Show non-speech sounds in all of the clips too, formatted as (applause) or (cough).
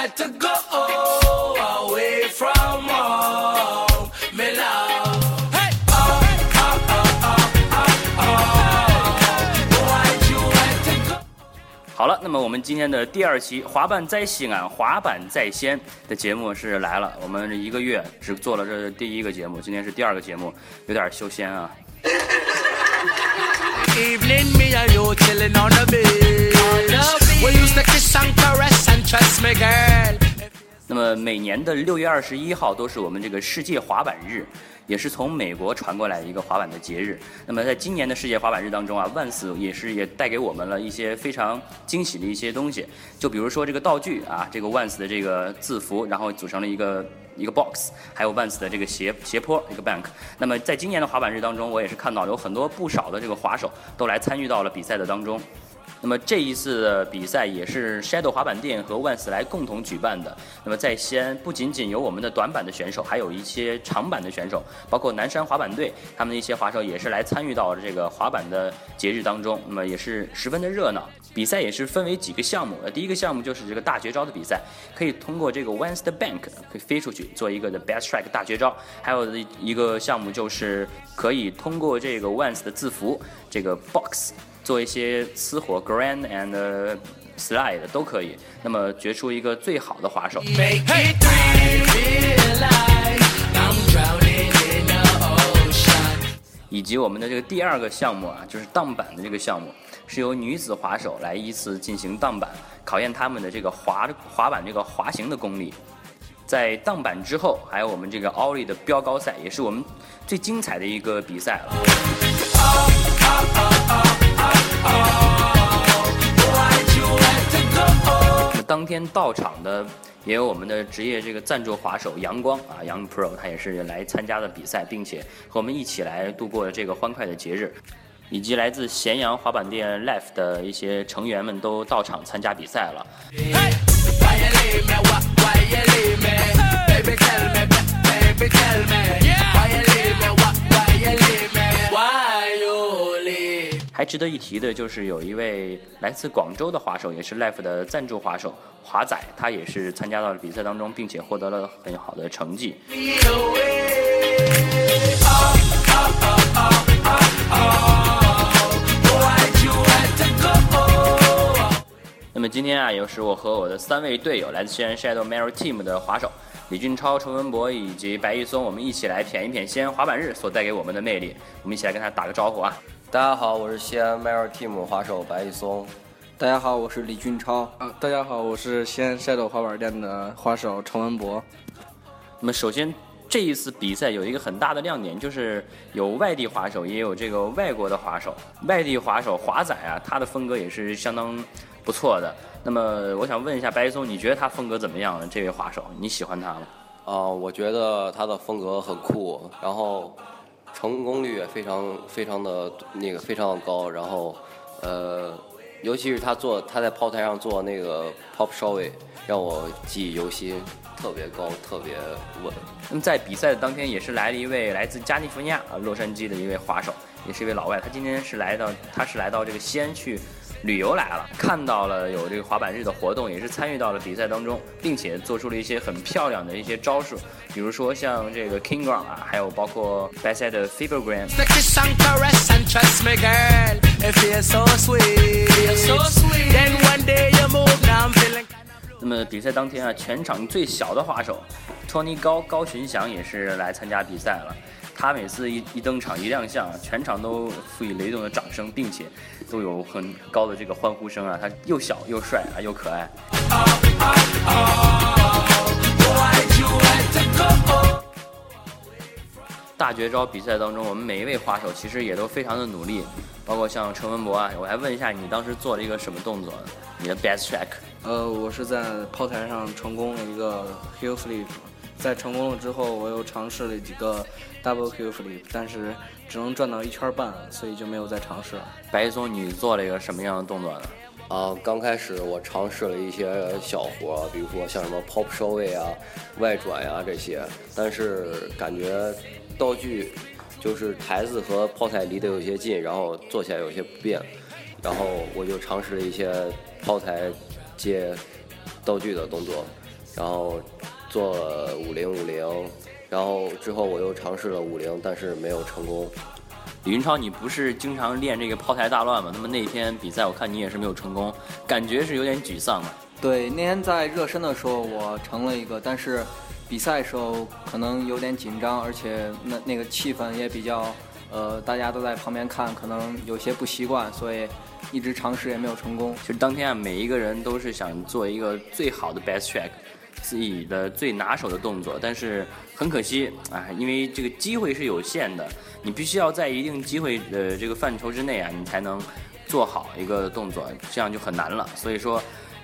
had to go away from home, me love. Hey, oh, oh, oh, oh, oh, oh. 好了，那么我们今天的第二期滑板在西安，滑板在先的节目是来了。我们一个月只做了这第一个节目，今天是第二个节目，有点修仙啊。Evening, me and you chilling on the beach. We used to 那么每年的六月二十一号都是我们这个世界滑板日，也是从美国传过来一个滑板的节日。那么在今年的世界滑板日当中啊，Vans 也是也带给我们了一些非常惊喜的一些东西，就比如说这个道具啊，这个 Vans 的这个字符，然后组成了一个。一个 box，还有 Vans 的这个斜斜坡一个 bank。那么在今年的滑板日当中，我也是看到有很多不少的这个滑手都来参与到了比赛的当中。那么这一次的比赛也是 Shadow 滑板店和 Vans 来共同举办的。那么在西安，不仅仅有我们的短板的选手，还有一些长板的选手，包括南山滑板队，他们的一些滑手也是来参与到这个滑板的节日当中。那么也是十分的热闹。比赛也是分为几个项目，呃，第一个项目就是这个大绝招的比赛，可以通过这个 Vans 的 bank 可以飞出去做一个的 best track 大绝招。还有一个项目就是可以通过这个 Vans 的字符这个 box 做一些私活 grand and slide 都可以。那么决出一个最好的滑手。以及我们的这个第二个项目啊，就是荡板的这个项目，是由女子滑手来依次进行荡板，考验他们的这个滑滑板这个滑行的功力。在荡板之后，还有我们这个奥利的标高赛，也是我们最精彩的一个比赛了。当天到场的也有我们的职业这个赞助滑手阳光啊，杨 Pro，他也是来参加的比赛，并且和我们一起来度过了这个欢快的节日。以及来自咸阳滑板店 Life 的一些成员们都到场参加比赛了。Hey, 还值得一提的就是有一位来自广州的滑手，也是 Life 的赞助滑手华仔，他也是参加到了比赛当中，并且获得了很好的成绩。那么今天啊，又是我和我的三位队友，来自西安 Shadow Mary Team 的滑手李俊超、陈文博以及白玉松，我们一起来谝一谝西安滑板日所带给我们的魅力。我们一起来跟他打个招呼啊！大家好，我是西安 Mayor Team 滑手白玉松。大家好，我是李俊超。啊，大家好，我是西安 Shadow 滑板店的滑手程文博。那么首先这一次比赛有一个很大的亮点，就是有外地滑手，也有这个外国的滑手。外地滑手华仔啊，他的风格也是相当不错的。那么我想问一下白玉松，你觉得他风格怎么样呢？这位滑手，你喜欢他吗？啊、我觉得他的风格很酷，然后成功率也非常非常的那个非常的高，然后呃，尤其是他做他在炮台上做那个 pop showy，让我记忆犹新，特别高，特别稳。那么在比赛的当天，也是来了一位来自加利福尼亚洛杉矶的一位滑手，也是一位老外。他今天是来到，他是来到这个西安去旅游来了，看到了有这个滑板日的活动，也是参与到了比赛当中，并且做出了一些很漂亮的一些招数，比如说像这个 King Gong 啊，还有包括 b a s s e t Fibergram 那么比赛当天啊，全场最小的滑手，托尼高高寻祥也是来参加比赛了。他每次一一登场一亮相啊，全场都赋予雷动的掌声，并且都有很高的这个欢呼声啊。他又小又帅啊，又可爱。大绝招比赛当中，我们每一位滑手其实也都非常的努力，包括像陈文博啊，我还问一下你当时做了一个什么动作？你的 best track。呃，我是在炮台上成功了一个 heel flip，在成功了之后，我又尝试了几个 double heel flip，但是只能转到一圈半，所以就没有再尝试了。白一松，你做了一个什么样的动作呢？啊，刚开始我尝试了一些小活，比如说像什么 pop showy 啊、外转呀、这些，但是感觉道具就是台子和炮台离得有些近，然后做起来有些不便，然后我就尝试了一些炮台接道具的动作，然后做五零五零，然后之后我又尝试了五零，但是没有成功。李云超，你不是经常练这个抛台大乱吗？那么那天比赛我看你也是没有成功，感觉是有点沮丧嘛？对，那天在热身的时候我成了一个，但是比赛的时候可能有点紧张，而且那那个气氛也比较，呃，大家都在旁边看，可能有些不习惯，所以一直尝试也没有成功。其实当天啊，每一个人都是想做一个最好的 best track，自己的最拿手的动作，但是很可惜啊，因为这个机会是有限的，你必须要在一定机会的这个范畴之内啊，你才能做好一个动作，这样就很难了。所以说。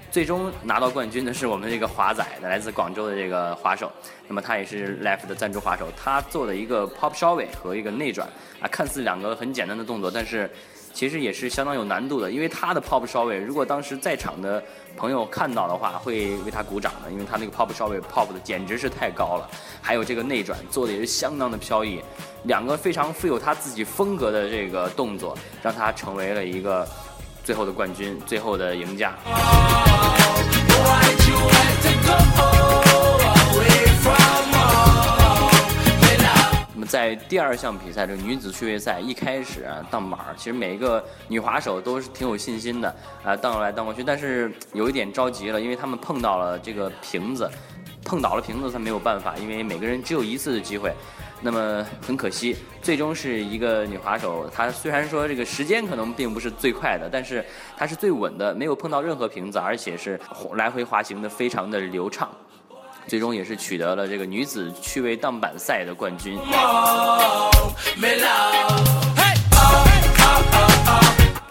最终拿到冠军的是我们这个华仔的，来自广州的这个滑手。那么他也是 Life 的赞助滑手，他做的一个 Pop s h o w 和一个内转啊，看似两个很简单的动作，但是其实也是相当有难度的。因为他的 Pop s h o w 如果当时在场的朋友看到的话，会为他鼓掌的，因为他那个 Pop s h o w Pop 的简直是太高了。还有这个内转做的也是相当的飘逸，两个非常富有他自己风格的这个动作，让他成为了一个。最后的冠军，最后的赢家。在第二项比赛，这个女子趣味赛一开始啊，荡板，其实每一个女滑手都是挺有信心的啊，荡来荡过去，但是有一点着急了，因为他们碰到了这个瓶子，碰倒了瓶子，他没有办法，因为每个人只有一次的机会。那么很可惜，最终是一个女滑手。她虽然说这个时间可能并不是最快的，但是她是最稳的，没有碰到任何瓶子，而且是来回滑行的非常的流畅。最终也是取得了这个女子趣味荡板赛的冠军。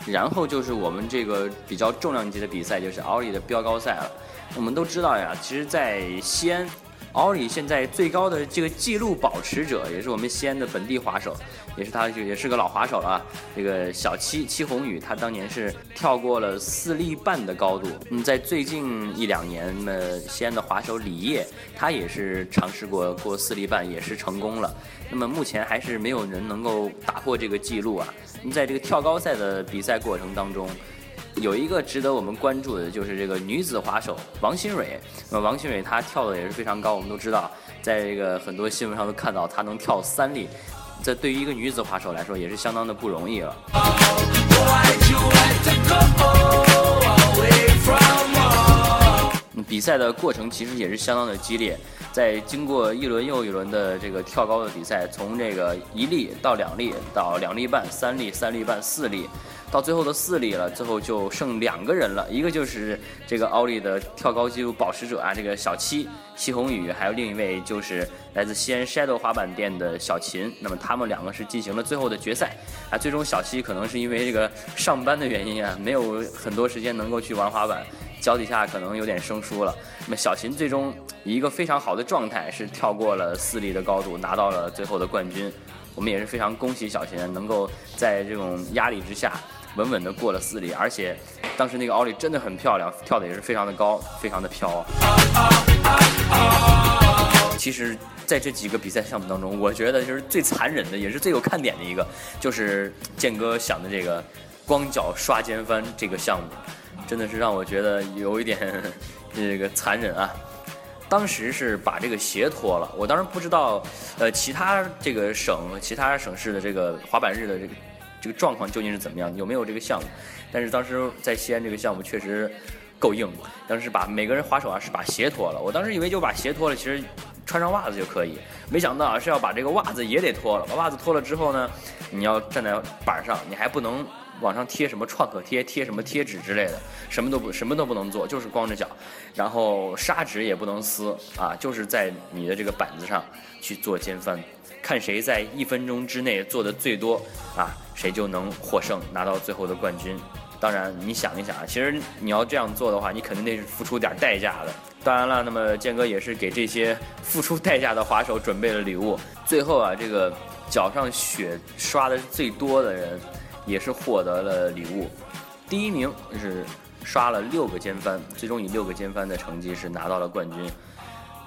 然后就是我们这个比较重量级的比赛，就是奥利的标高赛了。我们都知道呀，其实，在西安。奥里现在最高的这个纪录保持者，也是我们西安的本地滑手，也是他也是个老滑手了啊。这个小七七宏宇，他当年是跳过了四粒半的高度。嗯，在最近一两年，那西安的滑手李烨，他也是尝试过过四粒半，也是成功了。那么目前还是没有人能够打破这个记录啊。那么在这个跳高赛的比赛过程当中。有一个值得我们关注的，就是这个女子滑手王新蕊。那么王新蕊她跳的也是非常高，我们都知道，在这个很多新闻上都看到她能跳三粒，这对于一个女子滑手来说也是相当的不容易了。比赛的过程其实也是相当的激烈，在经过一轮又一轮的这个跳高的比赛，从这个一粒到两粒，到两粒半、三粒、三粒半、四粒。到最后的四例了，最后就剩两个人了，一个就是这个奥利的跳高纪录保持者啊，这个小七戚宏宇，还有另一位就是来自西安 Shadow 滑板店的小秦。那么他们两个是进行了最后的决赛啊。最终小七可能是因为这个上班的原因啊，没有很多时间能够去玩滑板，脚底下可能有点生疏了。那么小秦最终以一个非常好的状态是跳过了四例的高度，拿到了最后的冠军。我们也是非常恭喜小秦能够在这种压力之下。稳稳的过了四里，而且当时那个奥利真的很漂亮，跳的也是非常的高，非常的飘。其实，在这几个比赛项目当中，我觉得就是最残忍的，也是最有看点的一个，就是建哥想的这个光脚刷肩翻这个项目，真的是让我觉得有一点 (laughs) 这个残忍啊。当时是把这个鞋脱了，我当时不知道，呃，其他这个省、其他省市的这个滑板日的这个。这个状况究竟是怎么样？有没有这个项目？但是当时在西安这个项目确实够硬，当时把每个人滑手啊是把鞋脱了。我当时以为就把鞋脱了，其实穿上袜子就可以。没想到啊是要把这个袜子也得脱了。把袜子脱了之后呢，你要站在板上，你还不能往上贴什么创可贴、贴什么贴纸之类的，什么都不什么都不能做，就是光着脚。然后砂纸也不能撕啊，就是在你的这个板子上去做肩翻。看谁在一分钟之内做的最多啊，谁就能获胜，拿到最后的冠军。当然，你想一想啊，其实你要这样做的话，你肯定得付出点代价的。当然了，那么建哥也是给这些付出代价的滑手准备了礼物。最后啊，这个脚上血刷的最多的人，也是获得了礼物。第一名是刷了六个尖翻，最终以六个尖翻的成绩是拿到了冠军。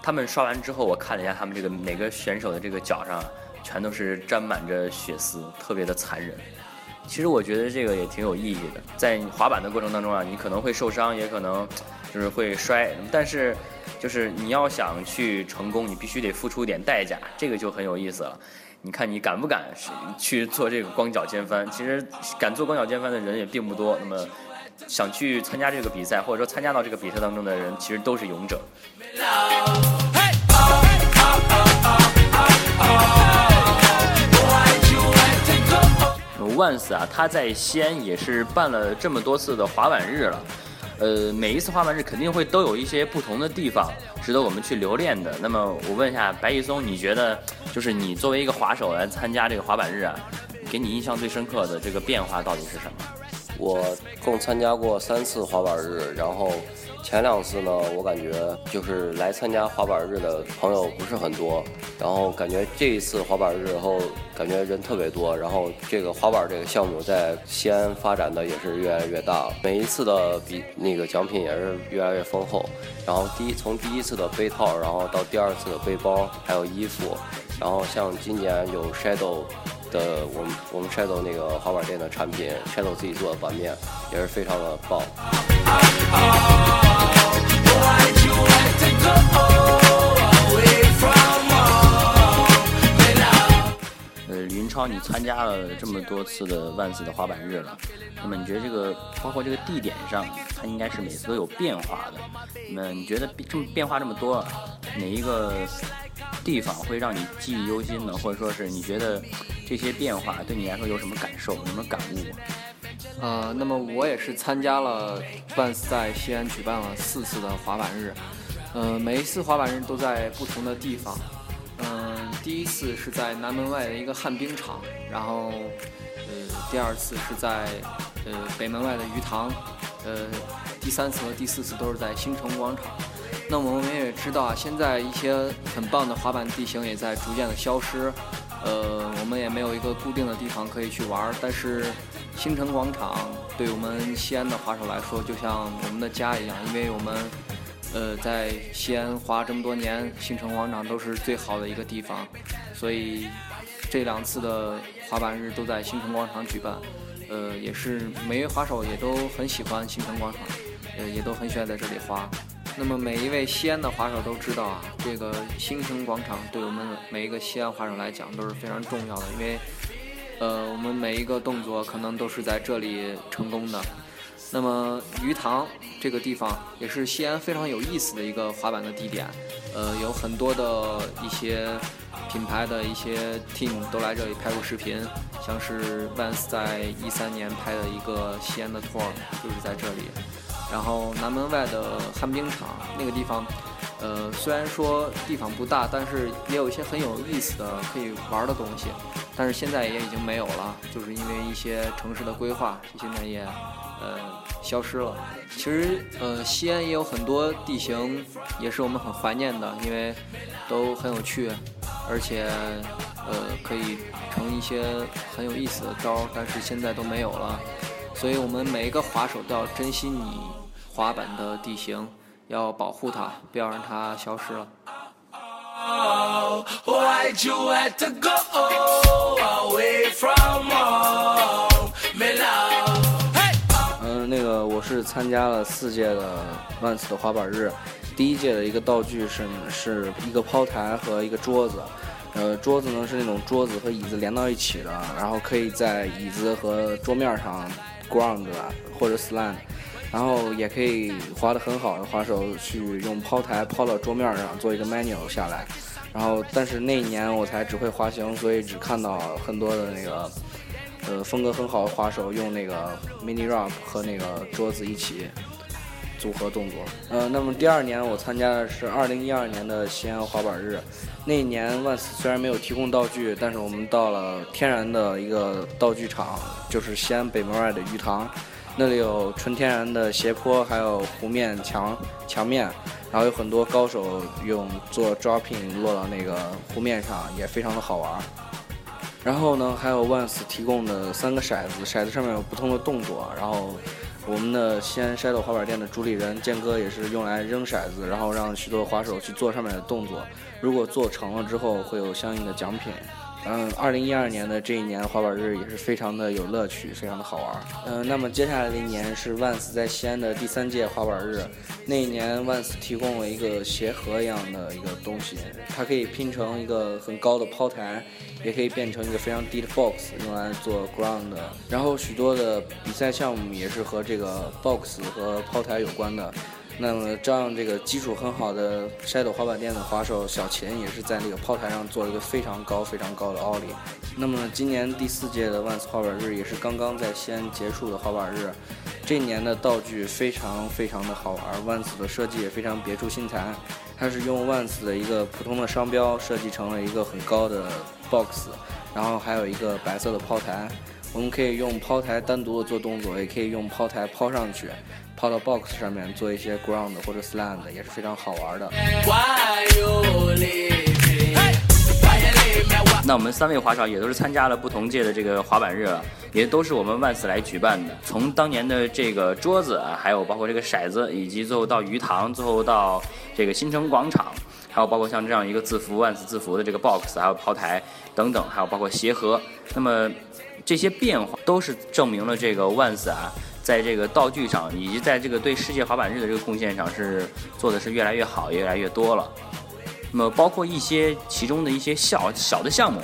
他们刷完之后，我看了一下他们这个每个选手的这个脚上，全都是沾满着血丝，特别的残忍。其实我觉得这个也挺有意义的，在滑板的过程当中啊，你可能会受伤，也可能就是会摔。但是就是你要想去成功，你必须得付出一点代价，这个就很有意思了。你看你敢不敢去做这个光脚尖翻？其实敢做光脚尖翻的人也并不多。那么想去参加这个比赛，或者说参加到这个比赛当中的人，其实都是勇者。万斯啊，他在西安也是办了这么多次的滑板日了，呃，每一次滑板日肯定会都有一些不同的地方值得我们去留恋的。那么我问一下白一松，你觉得就是你作为一个滑手来参加这个滑板日啊，给你印象最深刻的这个变化到底是什么？我共参加过三次滑板日，然后。前两次呢，我感觉就是来参加滑板日的朋友不是很多，然后感觉这一次滑板日后，感觉人特别多，然后这个滑板这个项目在西安发展的也是越来越大，每一次的比那个奖品也是越来越丰厚，然后第一从第一次的杯套，然后到第二次的背包，还有衣服，然后像今年有 Shadow 的我们我们 Shadow 那个滑板店的产品，Shadow 自己做的板面也是非常的棒。呃，李云超，你参加了这么多次的万斯的滑板日了，那么你觉得这个包括这个地点上，它应该是每次都有变化的。那么你觉得这么变化这么多，哪一个地方会让你记忆犹新呢？或者说是你觉得这些变化对你来说有什么感受、有什么感悟？呃，那么我也是参加了万斯在西安举办了四次的滑板日，呃，每一次滑板日都在不同的地方。嗯，第一次是在南门外的一个旱冰场，然后，呃，第二次是在呃北门外的鱼塘，呃，第三次和第四次都是在新城广场。那我们也知道啊，现在一些很棒的滑板地形也在逐渐的消失，呃，我们也没有一个固定的地方可以去玩，但是。新城广场对我们西安的滑手来说，就像我们的家一样，因为我们，呃，在西安滑这么多年，新城广场都是最好的一个地方，所以这两次的滑板日都在新城广场举办，呃，也是每位滑手也都很喜欢新城广场，呃，也都很喜欢在这里滑。那么每一位西安的滑手都知道啊，这个新城广场对我们每一个西安滑手来讲都是非常重要的，因为。呃，我们每一个动作可能都是在这里成功的。那么鱼塘这个地方也是西安非常有意思的一个滑板的地点。呃，有很多的一些品牌的一些 team 都来这里拍过视频，像是 Vans 在一三年拍的一个西安的 tour 就是在这里。然后南门外的旱冰场那个地方。呃，虽然说地方不大，但是也有一些很有意思的可以玩的东西，但是现在也已经没有了，就是因为一些城市的规划，现在也呃消失了。其实呃，西安也有很多地形也是我们很怀念的，因为都很有趣，而且呃可以成一些很有意思的招，但是现在都没有了。所以我们每一个滑手都要珍惜你滑板的地形。要保护它，不要让它消失了。那个我是参加了四届的万斯的滑板日，第一届的一个道具是是一个抛台和一个桌子，呃，桌子呢是那种桌子和椅子连到一起的，然后可以在椅子和桌面上 ground 或者 slant。然后也可以滑得很好的滑手去用抛台抛到桌面上做一个 manual 下来，然后但是那一年我才只会滑行，所以只看到很多的那个呃风格很好的滑手用那个 mini rock 和那个桌子一起组合动作。呃，那么第二年我参加的是二零一二年的西安滑板日，那一年万斯虽然没有提供道具，但是我们到了天然的一个道具厂，就是西安北门外的鱼塘。那里有纯天然的斜坡，还有湖面墙墙面，然后有很多高手用做 dropping 落到那个湖面上，也非常的好玩。然后呢，还有 Once 提供的三个骰子，骰子上面有不同的动作。然后我们的西安 Shadow 滑板店的主理人建哥也是用来扔骰子，然后让许多滑手去做上面的动作。如果做成了之后，会有相应的奖品。嗯，二零一二年的这一年滑板日也是非常的有乐趣，非常的好玩。嗯，那么接下来的一年是万斯在西安的第三届滑板日。那一年万斯提供了一个鞋盒一样的一个东西，它可以拼成一个很高的抛台，也可以变成一个非常低的 box 用来做 ground。然后许多的比赛项目也是和这个 box 和抛台有关的。那么，这样这个基础很好的 Shadow 滑板店的滑手小秦也是在那个抛台上做了一个非常高、非常高的奥利。那么，今年第四届的万斯滑板日也是刚刚在西安结束的滑板日。这一年的道具非常非常的好玩，万斯的设计也非常别出心裁。它是用万斯的一个普通的商标设计成了一个很高的 box，然后还有一个白色的抛台。我们可以用抛台单独的做动作，也可以用抛台抛上去。抛到 box 上面做一些 ground 或者 slant 也是非常好玩的。那我们三位滑手也都是参加了不同届的这个滑板日了，也都是我们万斯来举办的。从当年的这个桌子，还有包括这个骰子，以及最后到鱼塘，最后到这个新城广场，还有包括像这样一个字符万斯字符的这个 box，还有抛台等等，还有包括鞋盒。那么这些变化都是证明了这个万斯啊。在这个道具上，以及在这个对世界滑板日的这个贡献上，是做的是越来越好，越来越多了。那么包括一些其中的一些小小的项目，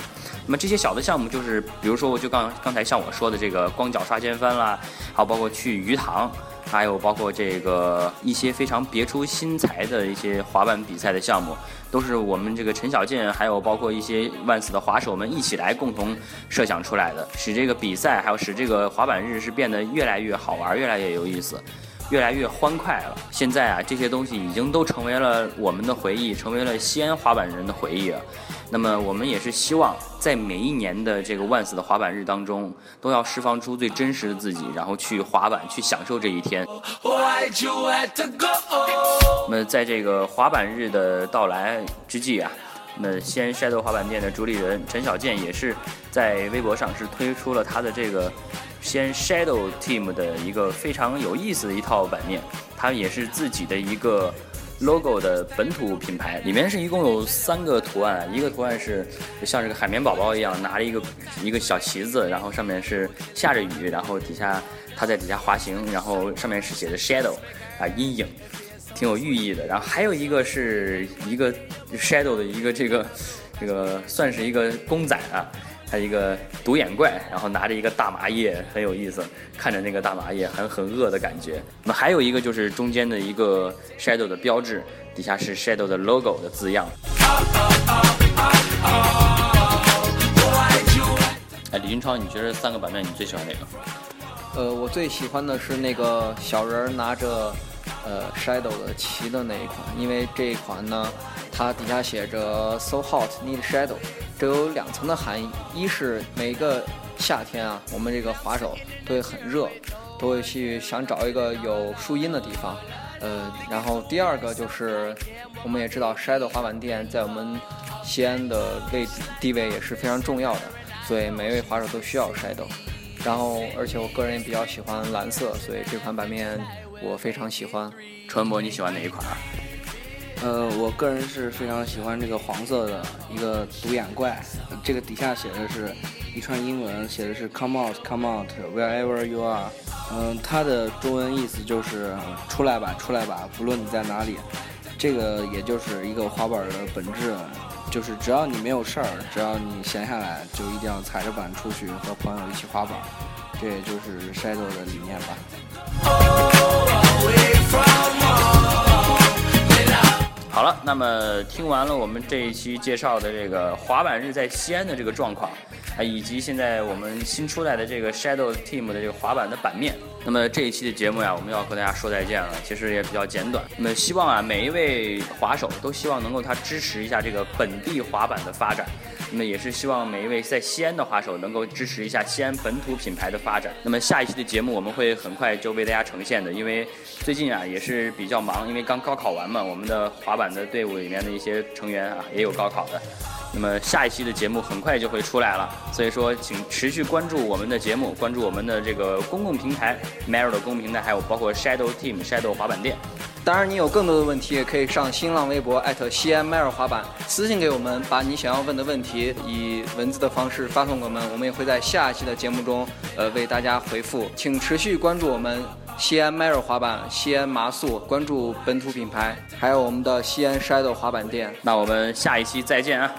那么这些小的项目就是，比如说我就刚刚才像我说的这个光脚刷肩翻啦，还有包括去鱼塘。还有包括这个一些非常别出心裁的一些滑板比赛的项目，都是我们这个陈小健，还有包括一些万斯的滑手们一起来共同设想出来的，使这个比赛还有使这个滑板日是变得越来越好玩，越来越有意思。越来越欢快了。现在啊，这些东西已经都成为了我们的回忆，成为了西安滑板人的回忆了。那么，我们也是希望在每一年的这个万斯的滑板日当中，都要释放出最真实的自己，然后去滑板，去享受这一天。那么，在这个滑板日的到来之际啊，那西安 Shadow 滑板店的主理人陈小健也是在微博上是推出了他的这个。先 Shadow Team 的一个非常有意思的一套版面，它也是自己的一个 logo 的本土品牌，里面是一共有三个图案，一个图案是像这个海绵宝宝一样拿着一个一个小旗子，然后上面是下着雨，然后底下它在底下滑行，然后上面是写的 Shadow 啊阴影，挺有寓意的。然后还有一个是一个 Shadow 的一个这个这个算是一个公仔啊。还有一个独眼怪，然后拿着一个大麻叶，很有意思，看着那个大麻叶，很很饿的感觉。那么还有一个就是中间的一个 Shadow 的标志，底下是 Shadow 的 logo 的字样。哎，李金超，你觉得三个版面你最喜欢哪个？呃，我最喜欢的是那个小人拿着呃 Shadow 的旗的那一款，因为这一款呢，它底下写着 So hot need shadow。这有两层的含义，一是每个夏天啊，我们这个滑手都会很热，都会去想找一个有树荫的地方，呃，然后第二个就是我们也知道，Shadow 滑板店在我们西安的位地位也是非常重要的，所以每一位滑手都需要 Shadow。然后，而且我个人也比较喜欢蓝色，所以这款版面我非常喜欢。川博，你喜欢哪一款啊？呃，我个人是非常喜欢这个黄色的一个独眼怪，这个底下写的是一串英文，写的是 Come out, come out, wherever you are。嗯，它的中文意思就是出来吧，出来吧，不论你在哪里。这个也就是一个滑板的本质，就是只要你没有事儿，只要你闲下来，就一定要踩着板出去和朋友一起滑板。这也就是 Shadow 的理念吧。好了，那么听完了我们这一期介绍的这个滑板日在西安的这个状况，啊，以及现在我们新出来的这个 Shadow Team 的这个滑板的版面，那么这一期的节目呀，我们要和大家说再见了。其实也比较简短。那么希望啊，每一位滑手都希望能够他支持一下这个本地滑板的发展。那么也是希望每一位在西安的滑手能够支持一下西安本土品牌的发展。那么下一期的节目我们会很快就为大家呈现的，因为最近啊也是比较忙，因为刚高考完嘛，我们的滑板的队伍里面的一些成员啊也有高考的。那么下一期的节目很快就会出来了，所以说请持续关注我们的节目，关注我们的这个公共平台 Maro 的公共平台，还有包括 Shadow Team Shadow 滑板店。当然，你有更多的问题，也可以上新浪微博艾特西安迈尔滑板私信给我们，把你想要问的问题以文字的方式发送给我们，我们也会在下一期的节目中呃为大家回复。请持续关注我们西安迈尔滑板、西安麻速，关注本土品牌，还有我们的西安 Shadow 滑板店。那我们下一期再见啊.